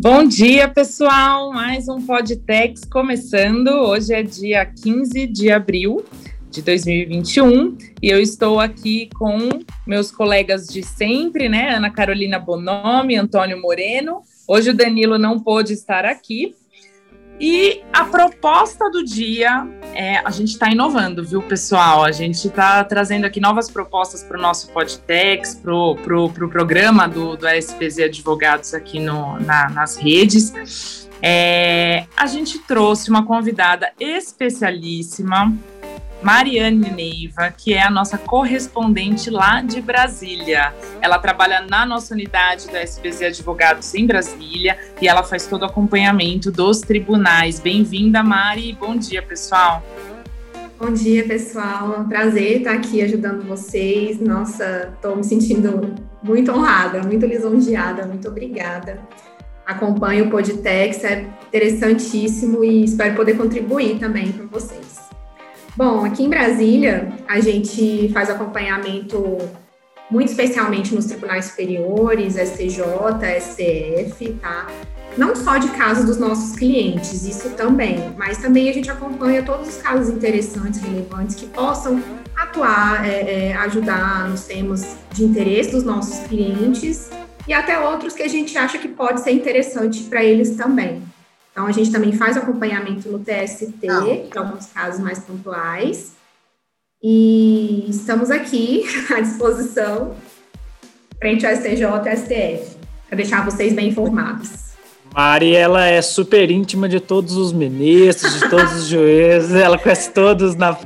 Bom dia, pessoal. Mais um Podtex começando. Hoje é dia 15 de abril de 2021 e eu estou aqui com meus colegas de sempre, né? Ana Carolina Bonomi, Antônio Moreno. Hoje o Danilo não pôde estar aqui. E a proposta do dia é a gente está inovando, viu, pessoal? A gente está trazendo aqui novas propostas para o nosso Podtex, para o pro, pro programa do, do SPZ Advogados aqui no, na, nas redes. É, a gente trouxe uma convidada especialíssima, Mariane Neiva, que é a nossa correspondente lá de Brasília. Ela trabalha na nossa unidade do SPZ Advogados em Brasília e ela faz todo o acompanhamento dos tribunais. Bem-vinda, Mari. Bom dia, pessoal. Bom dia, pessoal. É um prazer estar aqui ajudando vocês. Nossa, estou me sentindo muito honrada, muito lisonjeada. Muito obrigada. Acompanho o Podtex, é interessantíssimo e espero poder contribuir também para vocês. Bom, aqui em Brasília, a gente faz acompanhamento muito especialmente nos tribunais superiores, STJ, STF, tá? Não só de casos dos nossos clientes, isso também, mas também a gente acompanha todos os casos interessantes, relevantes, que possam atuar, é, é, ajudar nos temas de interesse dos nossos clientes e até outros que a gente acha que pode ser interessante para eles também. Então, a gente também faz acompanhamento no TST, em alguns casos mais pontuais. E estamos aqui à disposição, frente ao STJ e STF, para deixar vocês bem informados. Mari, ela é super íntima de todos os ministros, de todos os juízes, ela conhece todos na.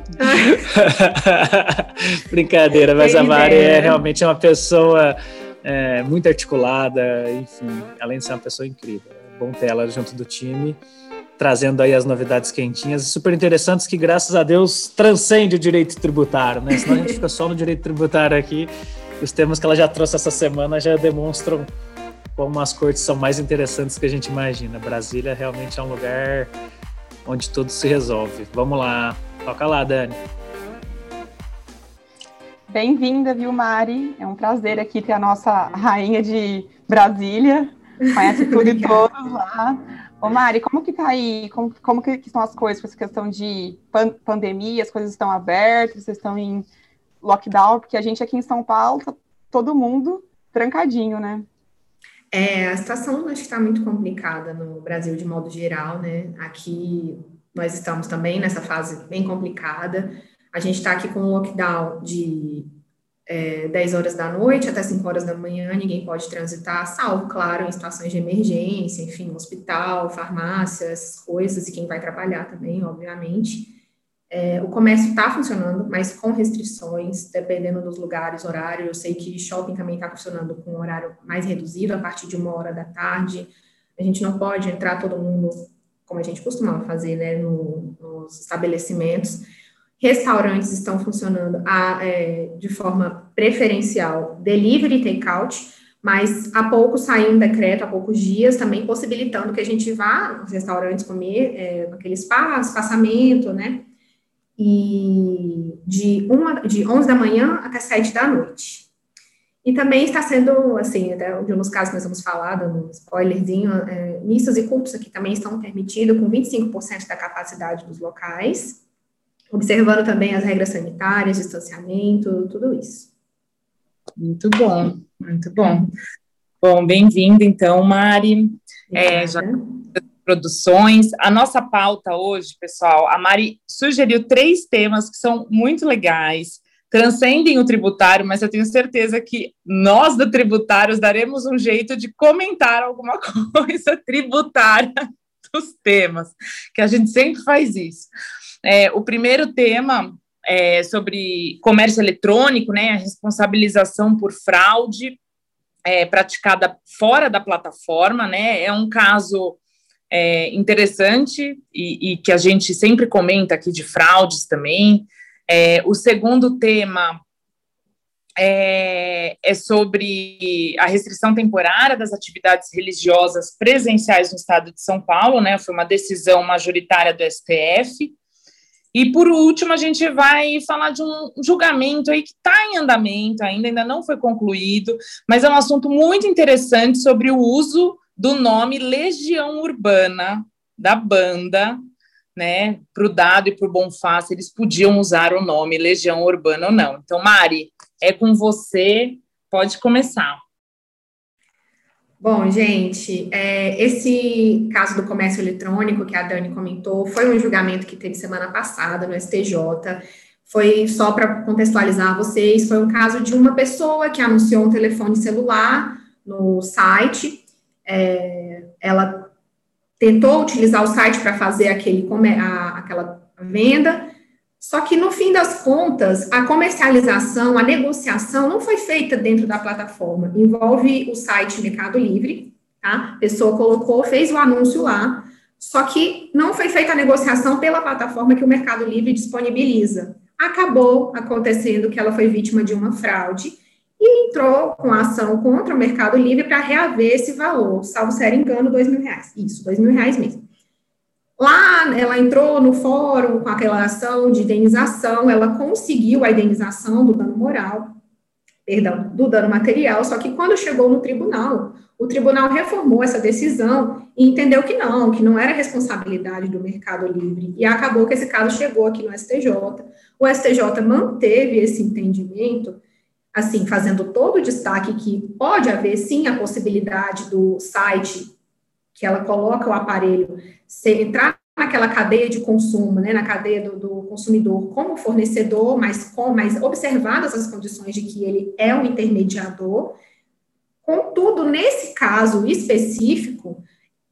Brincadeira, mas a Mari é realmente uma pessoa é, muito articulada, enfim, além de ser uma pessoa incrível bom ter ela junto do time, trazendo aí as novidades quentinhas e super interessantes que, graças a Deus, transcende o direito tributário, né? Senão a gente fica só no direito tributário aqui. Os temas que ela já trouxe essa semana já demonstram como as cortes são mais interessantes que a gente imagina. Brasília realmente é um lugar onde tudo se resolve. Vamos lá, toca lá, Dani. Bem-vinda, viu, Mari? É um prazer aqui ter a nossa rainha de Brasília, Conhece tudo e todos lá. Ô Mari, como que tá aí? Como, como que estão as coisas com essa questão de pan pandemia? As coisas estão abertas? Vocês estão em lockdown? Porque a gente aqui em São Paulo, tá todo mundo trancadinho, né? É, a situação acho que está muito complicada no Brasil de modo geral, né? Aqui nós estamos também nessa fase bem complicada. A gente está aqui com um lockdown de é, 10 horas da noite até 5 horas da manhã, ninguém pode transitar, salvo, claro, em situações de emergência, enfim, hospital, farmácia, essas coisas, e quem vai trabalhar também, obviamente. É, o comércio está funcionando, mas com restrições, dependendo dos lugares, horário. Eu sei que shopping também está funcionando com um horário mais reduzido, a partir de uma hora da tarde. A gente não pode entrar todo mundo, como a gente costumava fazer, né, no, nos estabelecimentos. Restaurantes estão funcionando a, é, de forma preferencial, delivery take-out, mas há pouco saiu um decreto, há poucos dias, também possibilitando que a gente vá nos restaurantes comer é, naquele espaço, espaçamento, né? E de, uma, de 11 da manhã até 7 da noite. E também está sendo, assim, até de uns casos que nós vamos falar, dando um spoilerzinho, é, missas e cultos aqui também estão permitidos com 25% da capacidade dos locais observando também as regras sanitárias, distanciamento, tudo isso. Muito bom, muito bom. Bom, bem-vindo então, Mari. É, já produções. A nossa pauta hoje, pessoal, a Mari sugeriu três temas que são muito legais, transcendem o tributário, mas eu tenho certeza que nós do Tributários daremos um jeito de comentar alguma coisa tributária dos temas, que a gente sempre faz isso. É, o primeiro tema é sobre comércio eletrônico, né, a responsabilização por fraude é, praticada fora da plataforma, né, é um caso é, interessante e, e, que a gente sempre comenta aqui de fraudes também. É, o segundo tema é, é, sobre a restrição temporária das atividades religiosas presenciais no estado de São Paulo, né? Foi uma decisão majoritária do STF. E por último, a gente vai falar de um julgamento aí que está em andamento ainda, ainda não foi concluído, mas é um assunto muito interessante sobre o uso do nome Legião Urbana da banda, né? Para o Dado e para o Bonfá, se eles podiam usar o nome Legião Urbana ou não. Então, Mari, é com você, pode começar. Bom, gente, é, esse caso do comércio eletrônico que a Dani comentou foi um julgamento que teve semana passada no STJ. Foi só para contextualizar vocês, foi um caso de uma pessoa que anunciou um telefone celular no site. É, ela tentou utilizar o site para fazer aquele, a, aquela venda, só que no fim das contas, a comercialização, a negociação não foi feita dentro da plataforma. Envolve o site Mercado Livre, tá? A pessoa colocou, fez o anúncio lá, só que não foi feita a negociação pela plataforma que o Mercado Livre disponibiliza. Acabou acontecendo que ela foi vítima de uma fraude e entrou com a ação contra o Mercado Livre para reaver esse valor, salvo ser engano, dois mil reais. Isso, dois mil reais mesmo. Lá, ela entrou no fórum com aquela ação de indenização, ela conseguiu a indenização do dano moral, perdão, do dano material, só que quando chegou no tribunal, o tribunal reformou essa decisão e entendeu que não, que não era responsabilidade do Mercado Livre, e acabou que esse caso chegou aqui no STJ. O STJ manteve esse entendimento, assim, fazendo todo o destaque que pode haver sim a possibilidade do site que ela coloca o aparelho, se entrar naquela cadeia de consumo, né, na cadeia do, do, consumidor como fornecedor, mas com mais observadas as condições de que ele é um intermediador. Contudo, nesse caso específico,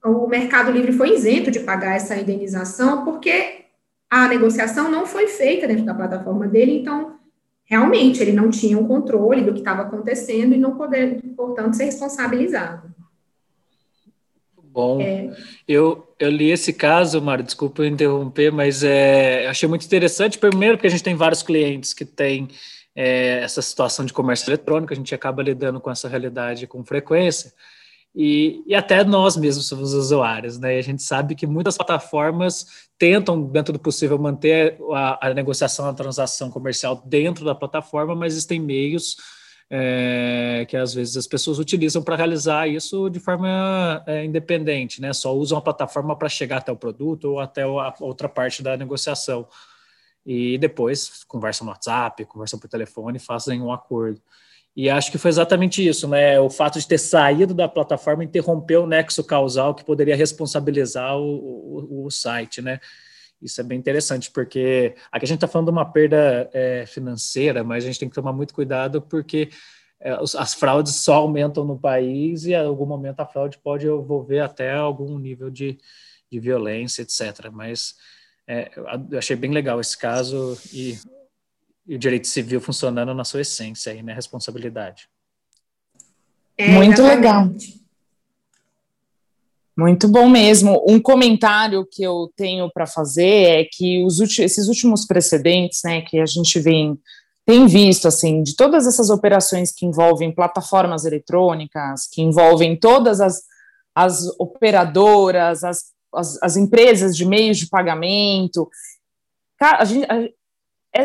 o Mercado Livre foi isento de pagar essa indenização porque a negociação não foi feita dentro da plataforma dele, então realmente ele não tinha um controle do que estava acontecendo e não poder, portanto, ser responsabilizado. Bom, é. eu, eu li esse caso, Mário, desculpa eu interromper, mas é, achei muito interessante. Primeiro, porque a gente tem vários clientes que têm é, essa situação de comércio eletrônico, a gente acaba lidando com essa realidade com frequência. E, e até nós mesmos somos usuários, né? E a gente sabe que muitas plataformas tentam, dentro do possível, manter a, a negociação, a transação comercial dentro da plataforma, mas existem meios é, que às vezes as pessoas utilizam para realizar isso de forma é, independente, né? Só usam a plataforma para chegar até o produto ou até a outra parte da negociação. E depois conversam no WhatsApp, conversam por telefone, fazem um acordo. E acho que foi exatamente isso, né? O fato de ter saído da plataforma interrompeu o nexo causal que poderia responsabilizar o, o, o site, né? Isso é bem interessante, porque aqui a gente está falando de uma perda é, financeira, mas a gente tem que tomar muito cuidado porque é, as fraudes só aumentam no país e em algum momento a fraude pode envolver até algum nível de, de violência, etc. Mas é, eu achei bem legal esse caso e, e, o direito civil funcionando na sua essência aí, né? Responsabilidade. É, muito legal. Muito bom mesmo. Um comentário que eu tenho para fazer é que os esses últimos precedentes, né, que a gente vem tem visto assim, de todas essas operações que envolvem plataformas eletrônicas, que envolvem todas as, as operadoras, as, as, as empresas de meios de pagamento, a gente,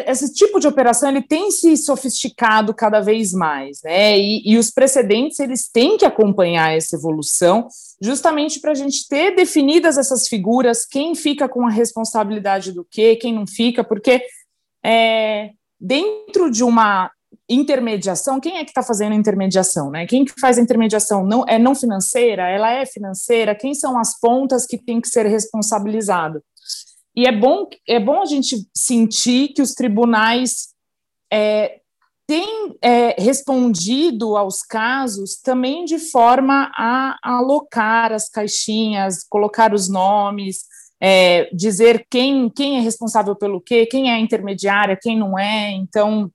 esse tipo de operação ele tem se sofisticado cada vez mais, né? E, e os precedentes eles têm que acompanhar essa evolução, justamente para a gente ter definidas essas figuras, quem fica com a responsabilidade do quê, quem não fica, porque é, dentro de uma intermediação, quem é que está fazendo a intermediação, né? Quem que faz a intermediação não é não financeira, ela é financeira, quem são as pontas que tem que ser responsabilizado? E é bom, é bom a gente sentir que os tribunais é, têm é, respondido aos casos também de forma a, alocar as caixinhas, colocar os nomes, é, dizer quem, quem é responsável pelo quê, quem é intermediária, quem não é. Então,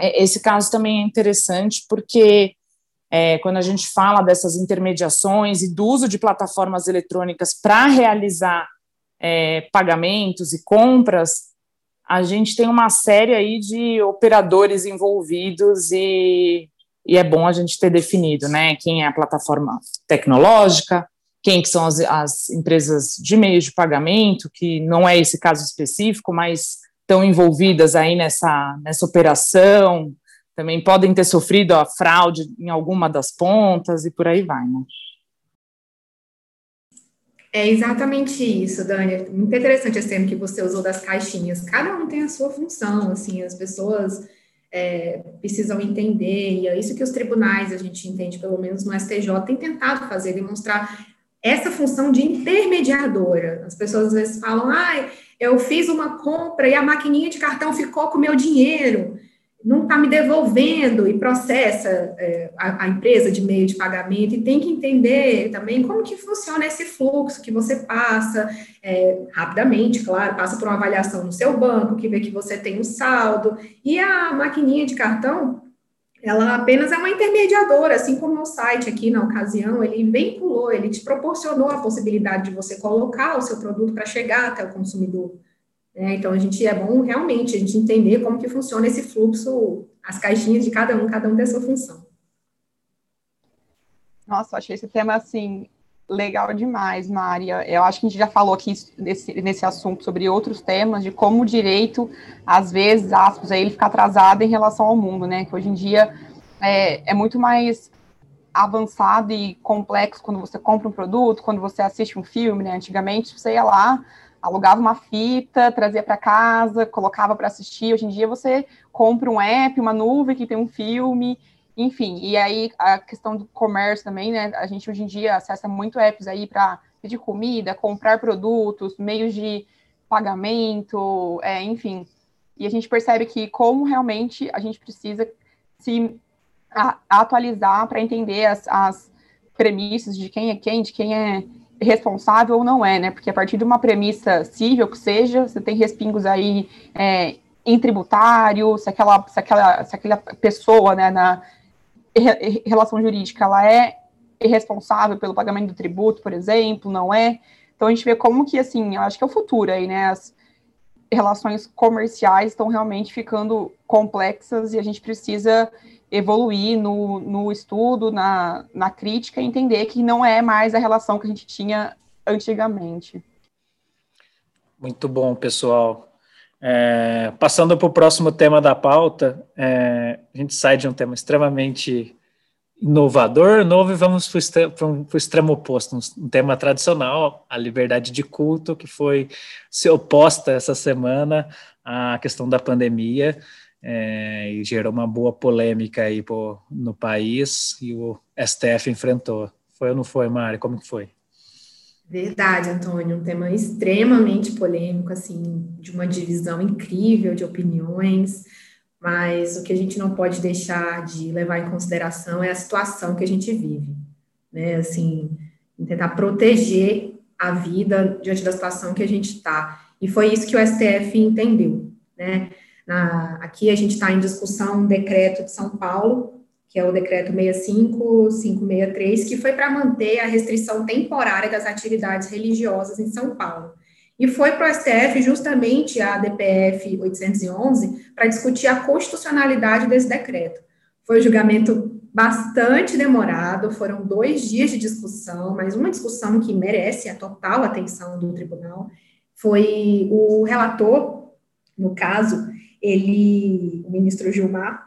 é, esse caso também é interessante porque é, quando a gente fala dessas intermediações e do uso de plataformas eletrônicas para realizar é, pagamentos e compras, a gente tem uma série aí de operadores envolvidos e, e é bom a gente ter definido, né, quem é a plataforma tecnológica, quem que são as, as empresas de meios de pagamento, que não é esse caso específico, mas estão envolvidas aí nessa, nessa operação, também podem ter sofrido a fraude em alguma das pontas e por aí vai, né? É exatamente isso, Dani. Muito interessante esse termo que você usou das caixinhas. Cada um tem a sua função, assim, as pessoas é, precisam entender, e é isso que os tribunais, a gente entende, pelo menos no STJ, tem tentado fazer, demonstrar essa função de intermediadora. As pessoas às vezes falam, ah, eu fiz uma compra e a maquininha de cartão ficou com o meu dinheiro não está me devolvendo e processa é, a, a, empresa de meio de pagamento e tem que entender também como que funciona esse fluxo que você passa é, rapidamente, claro, passa por uma avaliação no seu banco, que vê que você tem um saldo, e a maquininha de cartão, ela apenas é uma intermediadora, assim como o site aqui na ocasião, ele vinculou, ele te proporcionou a possibilidade de você colocar o seu produto para chegar até o consumidor. É, então, a gente é bom realmente a gente entender como que funciona esse fluxo, as caixinhas de cada um, cada um tem a sua função. Nossa, achei esse tema, assim, legal demais, Maria. Eu acho que a gente já falou aqui nesse, nesse assunto sobre outros temas, de como o direito, às vezes, aspas, aí ele fica atrasado em relação ao mundo, né? Que hoje em dia é, é muito mais avançado e complexo quando você compra um produto, quando você assiste um filme, né? Antigamente, você ia lá, alugava uma fita, trazia para casa, colocava para assistir. Hoje em dia você compra um app, uma nuvem que tem um filme, enfim. E aí a questão do comércio também, né? A gente hoje em dia acessa muito apps aí para pedir comida, comprar produtos, meios de pagamento, é, enfim. E a gente percebe que como realmente a gente precisa se atualizar para entender as, as premissas de quem é quem, de quem é responsável ou não é, né? Porque a partir de uma premissa civil que seja, você tem respingos aí é, em tributário, se aquela, se aquela, se aquela pessoa, né, na relação jurídica, ela é responsável pelo pagamento do tributo, por exemplo, não é? Então a gente vê como que, assim, eu acho que é o futuro aí, né? As relações comerciais estão realmente ficando complexas e a gente precisa evoluir no, no estudo, na, na crítica, e entender que não é mais a relação que a gente tinha antigamente. Muito bom, pessoal. É, passando para o próximo tema da pauta, é, a gente sai de um tema extremamente inovador, novo, e vamos para o extremo oposto, um, tema tradicional, a liberdade de culto, que foi se oposta essa semana à questão da pandemia é, e gerou uma boa polêmica aí pô, no país e o STF enfrentou. Foi ou não foi, Mari? Como que foi? Verdade, Antônio, um tema extremamente polêmico, assim, de uma divisão incrível de opiniões, mas o que a gente não pode deixar de levar em consideração é a situação que a gente vive, né, assim, tentar proteger a vida diante da situação que a gente está, e foi isso que o STF entendeu, né, na, aqui a gente está em discussão um decreto de São Paulo, que é o decreto 65563, que foi para manter a restrição temporária das atividades religiosas em São Paulo. E foi para o STF justamente a DPF 811 para discutir a constitucionalidade desse decreto. Foi um julgamento bastante demorado, foram dois dias de discussão, mas uma discussão que merece a total atenção do tribunal. Foi o relator, no caso, ele, o ministro Gilmar,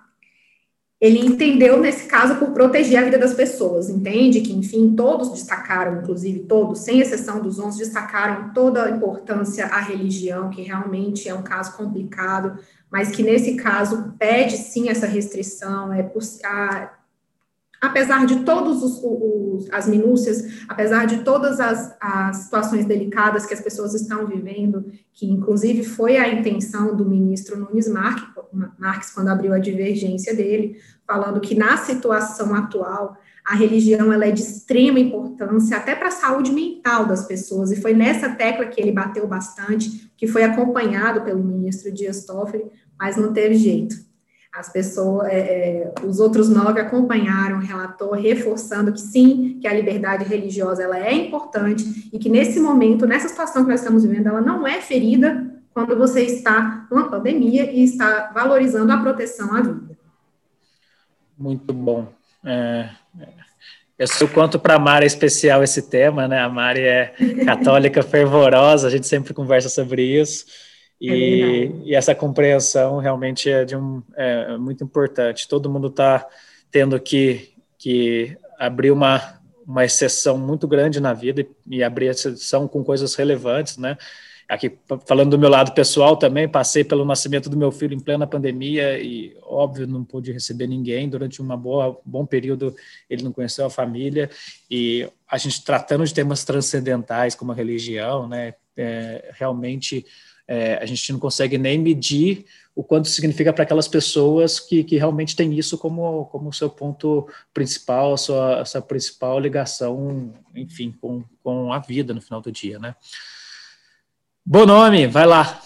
ele entendeu nesse caso por proteger a vida das pessoas, entende? Que, enfim, todos destacaram, inclusive todos, sem exceção dos 11, destacaram toda a importância à religião, que realmente é um caso complicado, mas que nesse caso pede sim essa restrição, é a, apesar de todas as minúcias, apesar de todas as, as, situações delicadas que as pessoas estão vivendo, que inclusive foi a intenção do ministro Nunes Marques, quando abriu a divergência dele, falando que na situação atual a religião ela é de extrema importância até para a saúde mental das pessoas, e foi nessa tecla que ele bateu bastante, que foi acompanhado pelo ministro Dias Toffoli, mas não teve jeito as pessoas, é, é, os outros nove acompanharam o relator, reforçando que sim, que a liberdade religiosa ela é importante e que nesse momento, nessa situação que nós estamos vivendo, ela não é ferida quando você está numa pandemia e está valorizando a proteção à vida. Muito bom. É, é. eu sei o quanto para a Mari é especial esse tema, né? A Mari é católica fervorosa, a gente sempre conversa sobre isso. E, é e essa compreensão realmente é, de um, é muito importante. Todo mundo está tendo que, que abrir uma, uma exceção muito grande na vida e, e abrir exceção com coisas relevantes, né? aqui falando do meu lado pessoal também, passei pelo nascimento do meu filho em plena pandemia e óbvio não pude receber ninguém durante uma boa bom período ele não conheceu a família e a gente tratando de temas transcendentais como a religião, né, é, realmente é, a gente não consegue nem medir o quanto significa para aquelas pessoas que, que realmente têm isso como como seu ponto principal, a sua, a sua principal ligação, enfim, com, com a vida no final do dia, né? Bom nome, vai lá.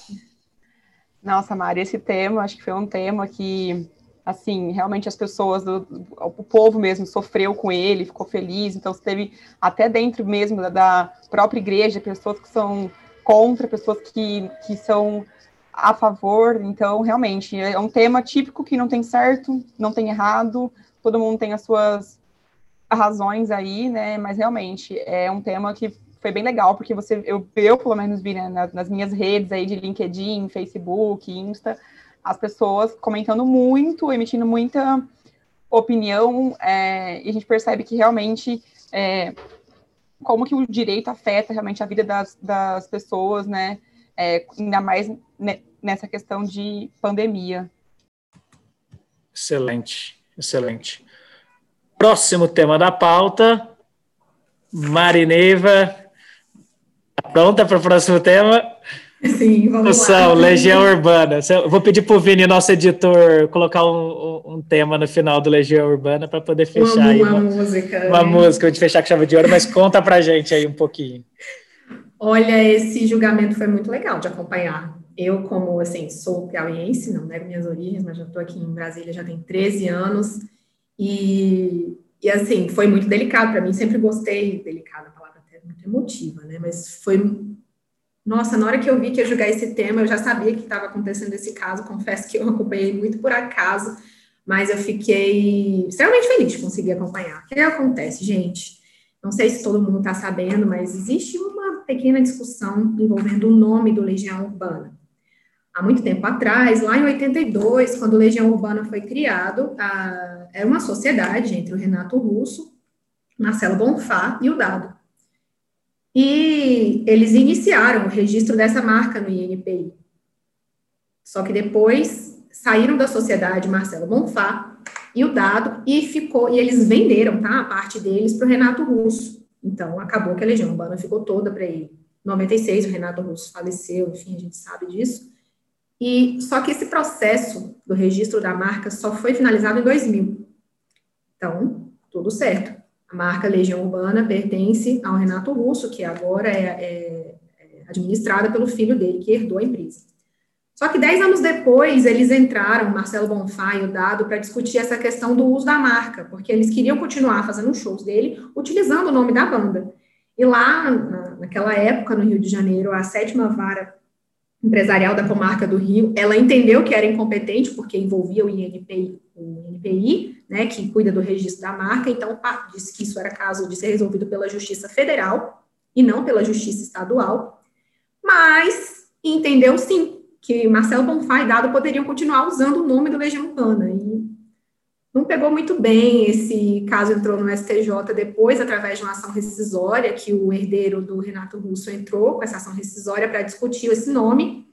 Nossa, Mari, esse tema, acho que foi um tema que, assim, realmente as pessoas, do, o povo mesmo sofreu com ele, ficou feliz, então teve até dentro mesmo da, da própria igreja, pessoas que são contra, pessoas que, que são a favor, então, realmente, é um tema típico que não tem certo, não tem errado, todo mundo tem as suas razões aí, né, mas realmente é um tema que foi bem legal, porque você, eu, eu pelo menos vi né, nas, nas, minhas redes aí de LinkedIn, Facebook, Insta, as pessoas comentando muito, emitindo muita opinião, é, e a gente percebe que realmente é, como que o direito afeta realmente a vida das, das pessoas, né? É, ainda mais nessa questão de pandemia. Excelente, excelente. Próximo tema da pauta, Marineiva, Pronta para o próximo tema? Sim, vamos Noção, lá. Legião Urbana. Eu vou pedir para o Vini, nosso editor, colocar um, um, tema no final do Legião Urbana para poder fechar uma, aí. Uma, música. Uma né? música, a gente fechar com chave de ouro, mas conta para gente aí um pouquinho. Olha, esse julgamento foi muito legal de acompanhar. Eu, como, assim, sou piauiense, não nego minhas origens, mas já estou aqui em Brasília já tem 13 anos, e, e assim, foi muito delicado para mim, sempre gostei, delicada muito emotiva, né? Mas foi. Nossa, na hora que eu vi que ia julgar esse tema, eu já sabia que estava acontecendo esse caso. Confesso que eu acompanhei muito por acaso, mas eu fiquei extremamente feliz de conseguir acompanhar. O que acontece, gente? Não sei se todo mundo está sabendo, mas existe uma pequena discussão envolvendo o nome do Legião Urbana. Há muito tempo atrás, lá em 82, quando o Legião Urbana foi criado, a, era uma sociedade entre o Renato Russo, Marcelo Bonfá e o Dado. E eles iniciaram o registro dessa marca no INPI. Só que depois saíram da sociedade Marcelo Bonfá e o dado e ficou e eles venderam, tá, a parte deles para o Renato Russo. Então acabou que a Legião Urbana ficou toda para ele. Em 96 o Renato Russo faleceu, enfim, a gente sabe disso. E só que esse processo do registro da marca só foi finalizado em 2000. Então, tudo certo. A marca Legião Urbana pertence ao Renato Russo, que agora é, é, é administrada pelo filho dele, que herdou a empresa. Só que dez anos depois, eles entraram, Marcelo Bonfá e o Dado, para discutir essa questão do uso da marca, porque eles queriam continuar fazendo shows dele utilizando o nome da banda. E lá, naquela época, no Rio de Janeiro, a sétima vara empresarial da comarca do Rio, ela entendeu que era incompetente, porque envolvia o INPI, o INPI, né, que cuida do registro da marca, então disse que isso era caso de ser resolvido pela Justiça Federal e não pela Justiça Estadual, mas entendeu sim que Marcelo Bonfá e Dado poderiam continuar usando o nome do Legião Urbana, e não pegou muito bem, esse caso entrou no STJ depois, através de uma ação rescisória, que o herdeiro do Renato Russo entrou com essa ação rescisória para discutir esse nome,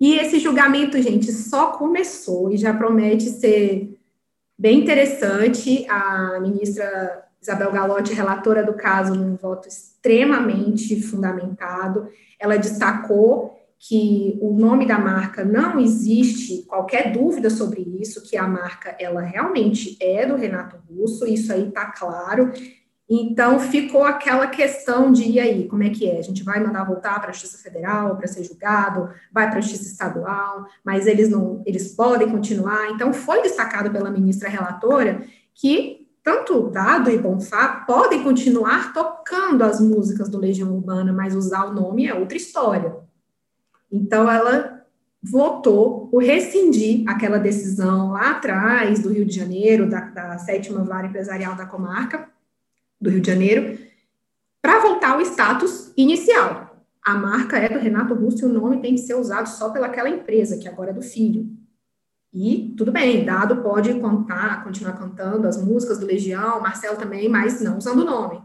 e esse julgamento, gente, só começou e já promete ser bem interessante. A ministra Isabel Galotti, relatora do caso, num voto extremamente fundamentado, ela destacou que o nome da marca não existe qualquer dúvida sobre isso, que a marca ela realmente é do Renato Russo, isso aí está claro. Então ficou aquela questão de e aí, como é que é? A gente vai mandar voltar para a Justiça Federal para ser julgado, vai para a Justiça Estadual, mas eles não, eles podem continuar. Então foi destacado pela ministra relatora que tanto Dado e Bonfá podem continuar tocando as músicas do Legião Urbana, mas usar o nome é outra história. Então, ela votou por rescindir aquela decisão lá atrás do Rio de Janeiro, da, da sétima vara empresarial da comarca do Rio de Janeiro, para voltar ao status inicial. A marca é do Renato Russo e o nome tem que ser usado só pelaquela empresa, que agora é do filho. E tudo bem, Dado pode contar, continuar cantando as músicas do Legião, Marcelo também, mas não usando o nome.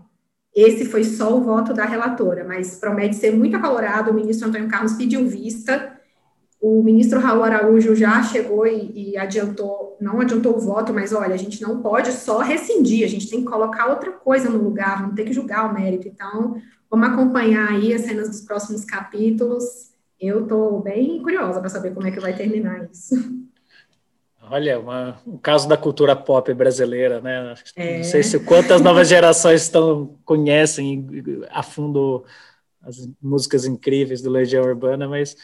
Esse foi só o voto da relatora, mas promete ser muito acalorado. O ministro Antônio Carlos pediu vista. O ministro Raul Araújo já chegou e, e adiantou, não adiantou o voto, mas olha, a gente não pode só rescindir, a gente tem que colocar outra coisa no lugar, vamos ter que julgar o mérito. Então, vamos acompanhar aí as cenas dos próximos capítulos. Eu estou bem curiosa para saber como é que vai terminar isso. Olha, uma, um caso da cultura pop brasileira, né? É. Não sei se quantas novas gerações estão conhecem a fundo as músicas incríveis do Legião Urbana, mas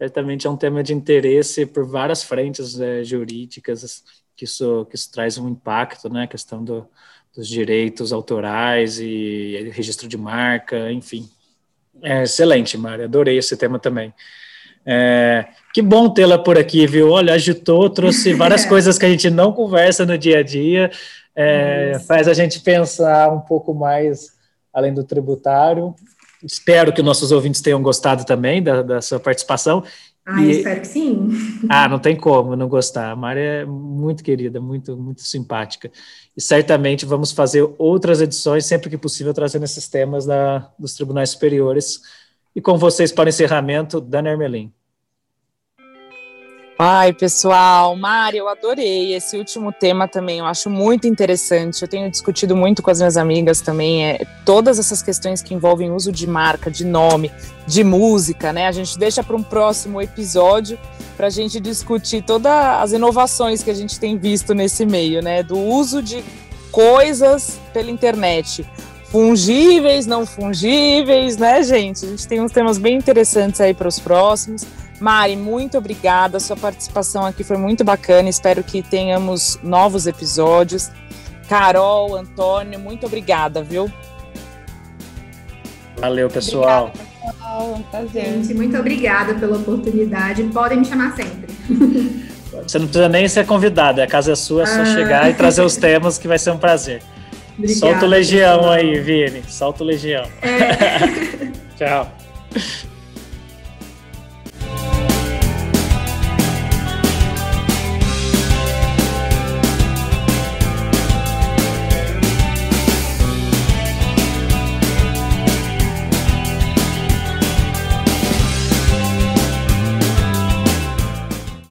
certamente é um tema de interesse por várias frentes é, jurídicas que isso, que isso traz um impacto, né? A questão do, dos direitos autorais e registro de marca, enfim. É excelente, Mari, adorei esse tema também. É, que bom tê-la por aqui, viu? Olha, agitou, trouxe várias coisas que a gente não conversa no dia a dia, é, faz a gente pensar um pouco mais além do tributário. Espero que nossos ouvintes tenham gostado também da, da sua participação. Ah, e... espero que sim. Ah, não tem como não gostar. A Mari é muito querida, muito, muito simpática. E certamente vamos fazer outras edições, sempre que possível, trazendo esses temas da, dos tribunais superiores e com vocês para o encerramento, Dana Ermelim. Ai, pessoal, Mari, eu adorei esse último tema também, eu acho muito interessante. Eu tenho discutido muito com as minhas amigas também, é, todas essas questões que envolvem uso de marca, de nome, de música, né? A gente deixa para um próximo episódio para a gente discutir todas as inovações que a gente tem visto nesse meio, né? Do uso de coisas pela internet fungíveis, não fungíveis, né, gente? A gente tem uns temas bem interessantes aí para os próximos. Mari, muito obrigada. Sua participação aqui foi muito bacana. Espero que tenhamos novos episódios. Carol, Antônio, muito obrigada, viu? Valeu, pessoal. Obrigada, pessoal. Um prazer. Gente, muito obrigada pela oportunidade. Podem me chamar sempre. Você não precisa nem ser convidada, a casa é sua, é só ah. chegar e trazer os temas que vai ser um prazer. Obrigada, Solta o Legião pessoal. aí, Vini. Solta o Legião. É. Tchau.